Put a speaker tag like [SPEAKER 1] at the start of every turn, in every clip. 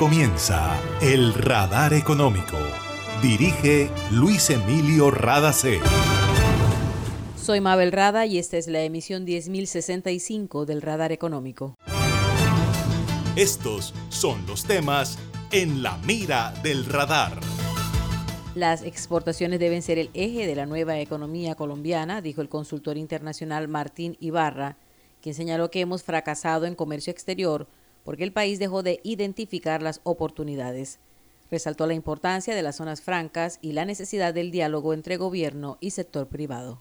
[SPEAKER 1] comienza El Radar Económico. Dirige Luis Emilio Radacé.
[SPEAKER 2] Soy Mabel Rada y esta es la emisión 10065 del Radar Económico.
[SPEAKER 1] Estos son los temas en la mira del radar.
[SPEAKER 2] Las exportaciones deben ser el eje de la nueva economía colombiana, dijo el consultor internacional Martín Ibarra, quien señaló que hemos fracasado en comercio exterior porque el país dejó de identificar las oportunidades. Resaltó la importancia de las zonas francas y la necesidad del diálogo entre gobierno y sector privado.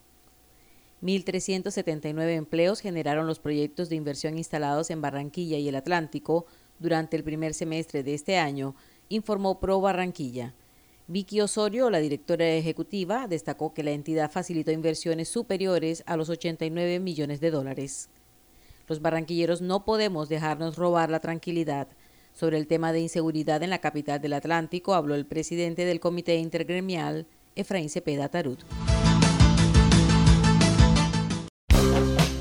[SPEAKER 2] 1.379 empleos generaron los proyectos de inversión instalados en Barranquilla y el Atlántico durante el primer semestre de este año, informó Pro Barranquilla. Vicky Osorio, la directora ejecutiva, destacó que la entidad facilitó inversiones superiores a los 89 millones de dólares. Los barranquilleros no podemos dejarnos robar la tranquilidad. Sobre el tema de inseguridad en la capital del Atlántico habló el presidente del Comité Intergremial, Efraín Cepeda Tarut.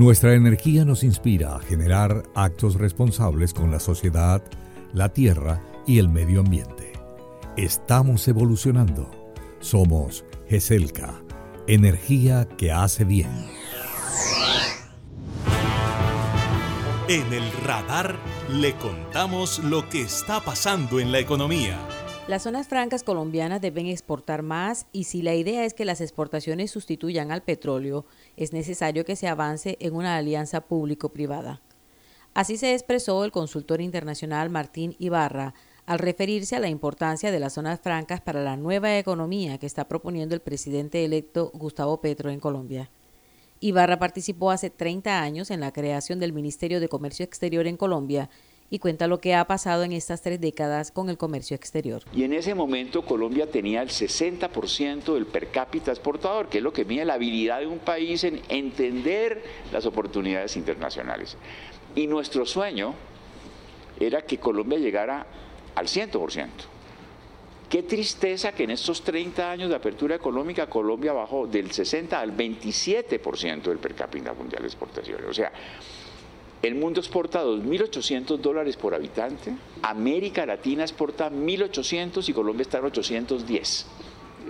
[SPEAKER 3] Nuestra energía nos inspira a generar actos responsables con la sociedad, la tierra y el medio ambiente. Estamos evolucionando somos GESELCA, energía que hace bien.
[SPEAKER 1] En el radar le contamos lo que está pasando en la economía.
[SPEAKER 2] Las zonas francas colombianas deben exportar más y si la idea es que las exportaciones sustituyan al petróleo, es necesario que se avance en una alianza público-privada. Así se expresó el consultor internacional Martín Ibarra al referirse a la importancia de las zonas francas para la nueva economía que está proponiendo el presidente electo Gustavo Petro en Colombia. Ibarra participó hace 30 años en la creación del Ministerio de Comercio Exterior en Colombia y cuenta lo que ha pasado en estas tres décadas con el comercio exterior.
[SPEAKER 4] Y en ese momento Colombia tenía el 60% del per cápita exportador, que es lo que mide la habilidad de un país en entender las oportunidades internacionales. Y nuestro sueño era que Colombia llegara al 100%. Qué tristeza que en estos 30 años de apertura económica Colombia bajó del 60 al 27% del per cápita mundial de exportaciones. O sea, el mundo exporta 2.800 dólares por habitante, América Latina exporta 1.800 y Colombia está en 810.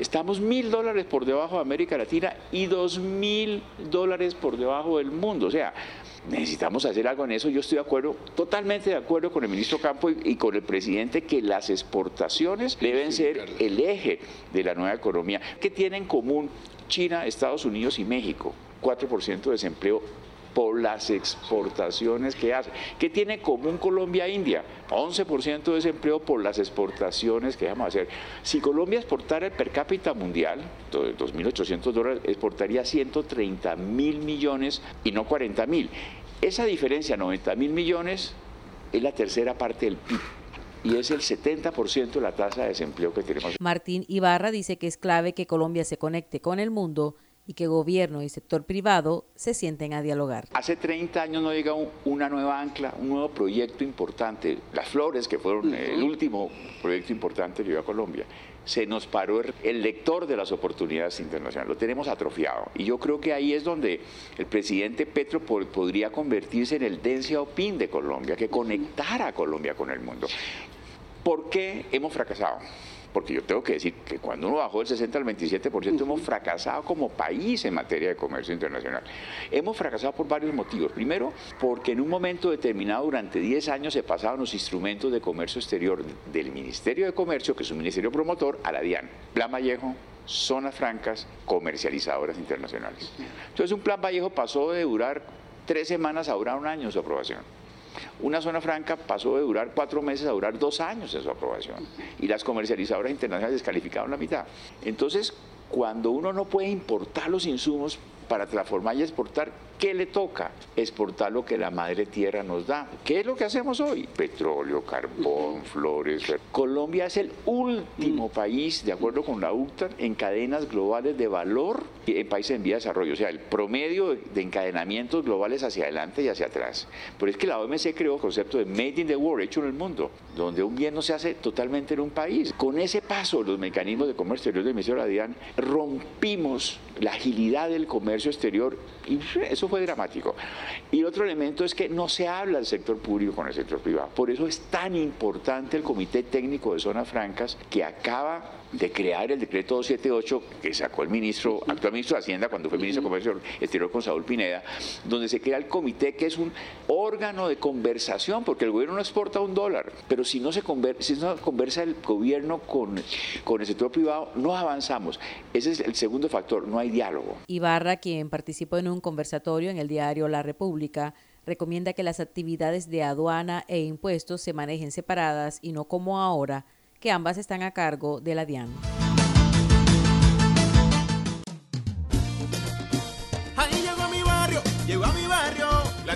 [SPEAKER 4] Estamos mil dólares por debajo de América Latina y dos mil dólares por debajo del mundo. O sea, necesitamos hacer algo en eso. Yo estoy de acuerdo, totalmente de acuerdo con el ministro Campo y, con el presidente que las exportaciones deben ser el eje de la nueva economía. ¿Qué tienen en común China, Estados Unidos y México? 4% de desempleo por las exportaciones que hace. ¿Qué tiene en común Colombia e India? 11% de desempleo por las exportaciones que vamos a hacer. Si Colombia exportara el per cápita mundial, 2.800 dólares, exportaría 130 mil millones y no 40 mil. Esa diferencia, 90 mil millones, es la tercera parte del PIB y es el 70% de la tasa de desempleo que tenemos.
[SPEAKER 2] Martín Ibarra dice que es clave que Colombia se conecte con el mundo y que gobierno y sector privado se sienten a dialogar.
[SPEAKER 4] Hace 30 años no llega una nueva ancla, un nuevo proyecto importante, Las Flores, que fueron el último proyecto importante que llegó a Colombia. Se nos paró el lector de las oportunidades internacionales, lo tenemos atrofiado. Y yo creo que ahí es donde el presidente Petro podría convertirse en el Deng Xiaoping de Colombia, que conectara a Colombia con el mundo. ¿Por qué hemos fracasado? Porque yo tengo que decir que cuando uno bajó del 60 al 27% hemos fracasado como país en materia de comercio internacional. Hemos fracasado por varios motivos. Primero, porque en un momento determinado, durante 10 años, se pasaban los instrumentos de comercio exterior del Ministerio de Comercio, que es un ministerio promotor, a la DIAN. Plan Vallejo, zonas francas comercializadoras internacionales. Entonces un plan Vallejo pasó de durar tres semanas a durar un año su aprobación. Una zona franca pasó de durar cuatro meses a durar dos años en su aprobación. Y las comercializadoras internacionales descalificaron la mitad. Entonces, cuando uno no puede importar los insumos para transformar y exportar, ¿qué le toca? Exportar lo que la madre tierra nos da. ¿Qué es lo que hacemos hoy? Petróleo, carbón, flores. Colombia es el último país, de acuerdo con la UCTAD, en cadenas globales de valor en países en vía de desarrollo. O sea, el promedio de encadenamientos globales hacia adelante y hacia atrás. Pero es que la OMC creó el concepto de Made in the World, hecho en el mundo, donde un bien no se hace totalmente en un país. Con ese paso, los mecanismos de comercio exterior de la DIAN rompimos la agilidad del comercio exterior y eso fue dramático. Y otro elemento es que no se habla del sector público con el sector privado. Por eso es tan importante el Comité Técnico de Zonas Francas que acaba de crear el decreto 278 que sacó el ministro, actual ministro de Hacienda cuando fue ministro de Comercio Exterior con Saúl Pineda, donde se crea el comité que es un órgano de conversación, porque el gobierno no exporta un dólar, pero si no se conversa, si no conversa el gobierno con, con el sector privado, no avanzamos. Ese es el segundo factor, no hay diálogo.
[SPEAKER 2] Ibarra, quien participó en un conversatorio en el diario La República, recomienda que las actividades de aduana e impuestos se manejen separadas y no como ahora, que ambas están a cargo de la DIAN.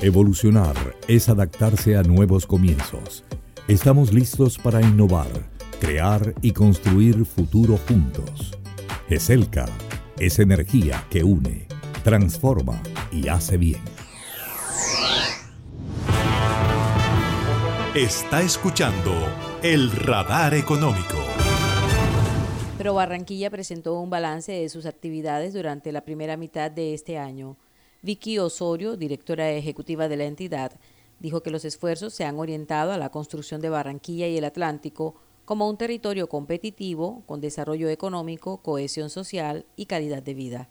[SPEAKER 3] Evolucionar es adaptarse a nuevos comienzos. Estamos listos para innovar, crear y construir futuro juntos. GESELCA es energía que une, transforma y hace bien.
[SPEAKER 1] Está escuchando el radar económico.
[SPEAKER 2] Pero Barranquilla presentó un balance de sus actividades durante la primera mitad de este año. Vicky Osorio, directora ejecutiva de la entidad, dijo que los esfuerzos se han orientado a la construcción de Barranquilla y el Atlántico como un territorio competitivo con desarrollo económico, cohesión social y calidad de vida.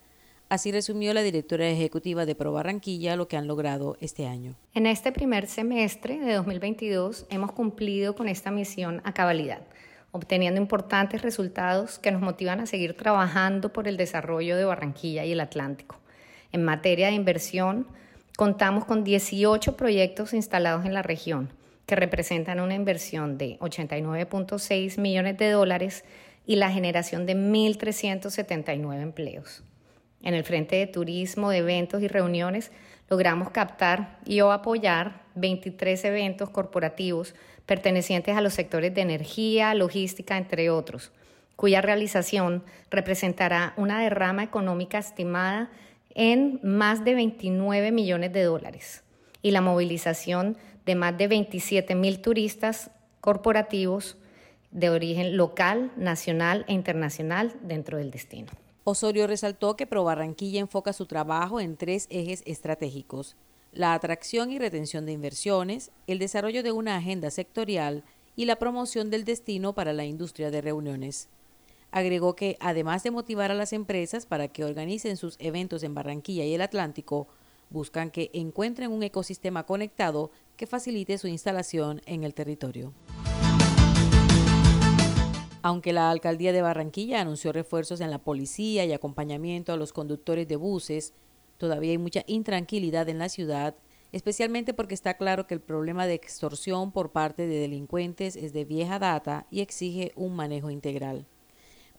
[SPEAKER 2] Así resumió la directora ejecutiva de Pro Barranquilla lo que han logrado este año.
[SPEAKER 5] En este primer semestre de 2022 hemos cumplido con esta misión a cabalidad, obteniendo importantes resultados que nos motivan a seguir trabajando por el desarrollo de Barranquilla y el Atlántico. En materia de inversión, contamos con 18 proyectos instalados en la región, que representan una inversión de 89.6 millones de dólares y la generación de 1.379 empleos. En el frente de turismo, de eventos y reuniones, logramos captar y o apoyar 23 eventos corporativos pertenecientes a los sectores de energía, logística, entre otros, cuya realización representará una derrama económica estimada en más de 29 millones de dólares y la movilización de más de 27 mil turistas corporativos de origen local, nacional e internacional dentro del destino.
[SPEAKER 2] Osorio resaltó que Pro Barranquilla enfoca su trabajo en tres ejes estratégicos, la atracción y retención de inversiones, el desarrollo de una agenda sectorial y la promoción del destino para la industria de reuniones. Agregó que, además de motivar a las empresas para que organicen sus eventos en Barranquilla y el Atlántico, buscan que encuentren un ecosistema conectado que facilite su instalación en el territorio. Aunque la alcaldía de Barranquilla anunció refuerzos en la policía y acompañamiento a los conductores de buses, todavía hay mucha intranquilidad en la ciudad, especialmente porque está claro que el problema de extorsión por parte de delincuentes es de vieja data y exige un manejo integral.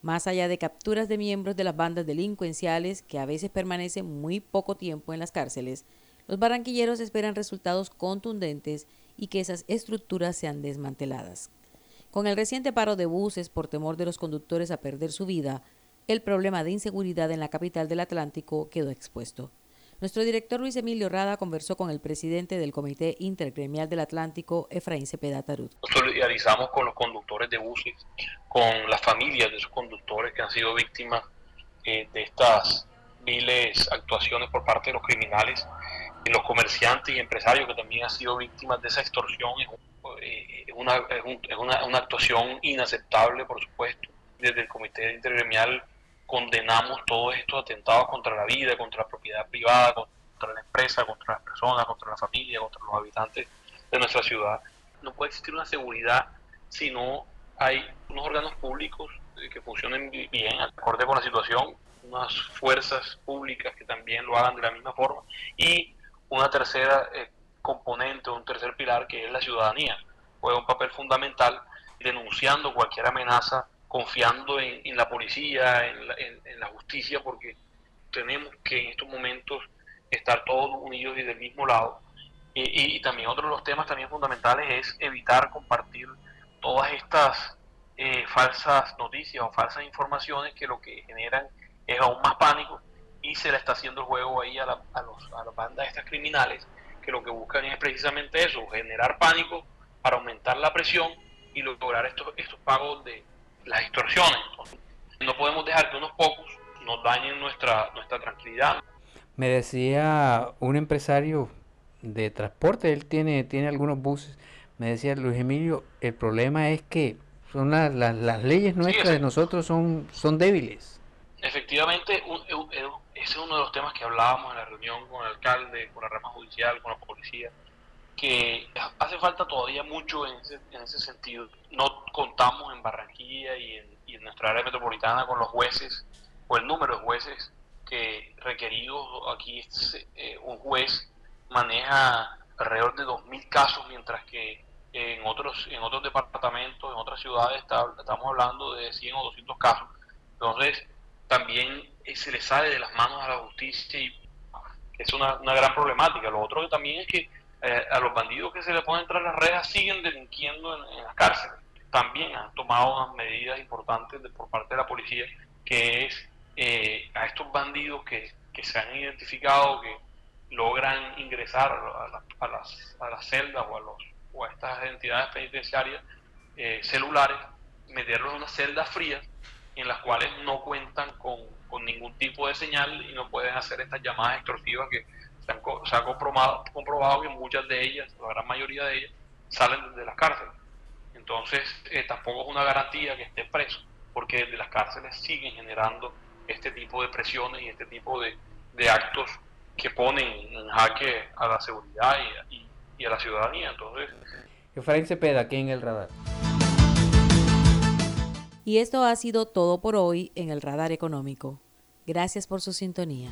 [SPEAKER 2] Más allá de capturas de miembros de las bandas delincuenciales que a veces permanecen muy poco tiempo en las cárceles, los barranquilleros esperan resultados contundentes y que esas estructuras sean desmanteladas. Con el reciente paro de buses por temor de los conductores a perder su vida, el problema de inseguridad en la capital del Atlántico quedó expuesto. Nuestro director Luis Emilio Rada conversó con el presidente del Comité Intergremial del Atlántico, Efraín Cepeda Tarut.
[SPEAKER 6] Solidarizamos con los conductores de buses, con las familias de esos conductores que han sido víctimas eh, de estas viles actuaciones por parte de los criminales, y los comerciantes y empresarios que también han sido víctimas de esa extorsión. Es, eh, una, es una, una actuación inaceptable, por supuesto. Desde el Comité Intergremial condenamos todos estos atentados contra la vida, contra la propiedad privada, contra la empresa, contra las personas, contra la familia, contra los habitantes de nuestra ciudad. No puede existir una seguridad si no hay unos órganos públicos eh, que funcionen bien, acorde con la situación, unas fuerzas públicas que también lo hagan de la misma forma y una tercera eh, componente, un tercer pilar que es la ciudadanía. Juega un papel fundamental denunciando cualquier amenaza confiando en, la policía, en la, justicia, porque tenemos que en estos momentos estar todos unidos y del mismo lado. Y, también otro de los temas también fundamentales es evitar compartir todas estas eh, falsas noticias o falsas informaciones que lo que generan es aún más pánico y se le está haciendo el juego ahí a, la, a, los, a las bandas estas criminales que lo que buscan es precisamente eso, generar pánico para aumentar la presión y lograr estos, estos pagos de, las extorsiones. no podemos dejar que unos pocos nos dañen nuestra, nuestra tranquilidad.
[SPEAKER 7] Me decía un empresario de transporte, él tiene, tiene algunos buses, me decía Luis Emilio, el problema es que son las, las, leyes nuestras de nosotros son, son débiles.
[SPEAKER 6] Efectivamente, ese es uno de los temas que hablábamos en la reunión con el alcalde, con la rama judicial, con la policía que hace falta todavía mucho en ese, en ese sentido. No contamos en Barranquilla y en, nuestra área metropolitana con los jueces o el número de jueces que requeridos. Aquí eh, un juez maneja alrededor de 2.000 casos, mientras que en otros, en otros departamentos, en otras ciudades, estamos hablando de 100 o 200 casos. Entonces, también eh, se le sale de las manos a la justicia y es una, una gran problemática. Lo otro que también es que eh, a los bandidos que se le pueden entrar las redes siguen delinquiendo en, las cárceles. También han tomado unas medidas importantes por parte de la policía, que es eh, a estos bandidos que, se han identificado, que logran ingresar a, las, a las celdas o a, los, o a estas entidades penitenciarias eh, celulares, meterlos en unas celdas frías en las cuales no cuentan con, con ningún tipo de señal y no pueden hacer estas llamadas extorsivas que se, ha comprobado, comprobado, que muchas de ellas, la gran mayoría de ellas, salen de las cárceles. Entonces, eh, tampoco es una garantía que esté preso, porque desde las cárceles siguen generando este tipo de presiones y este tipo de, actos que ponen en jaque a la seguridad y, y, a la ciudadanía. Entonces,
[SPEAKER 7] Efraín Cepeda, aquí en el radar.
[SPEAKER 2] Y esto ha sido todo por hoy en el radar económico. Gracias por su sintonía.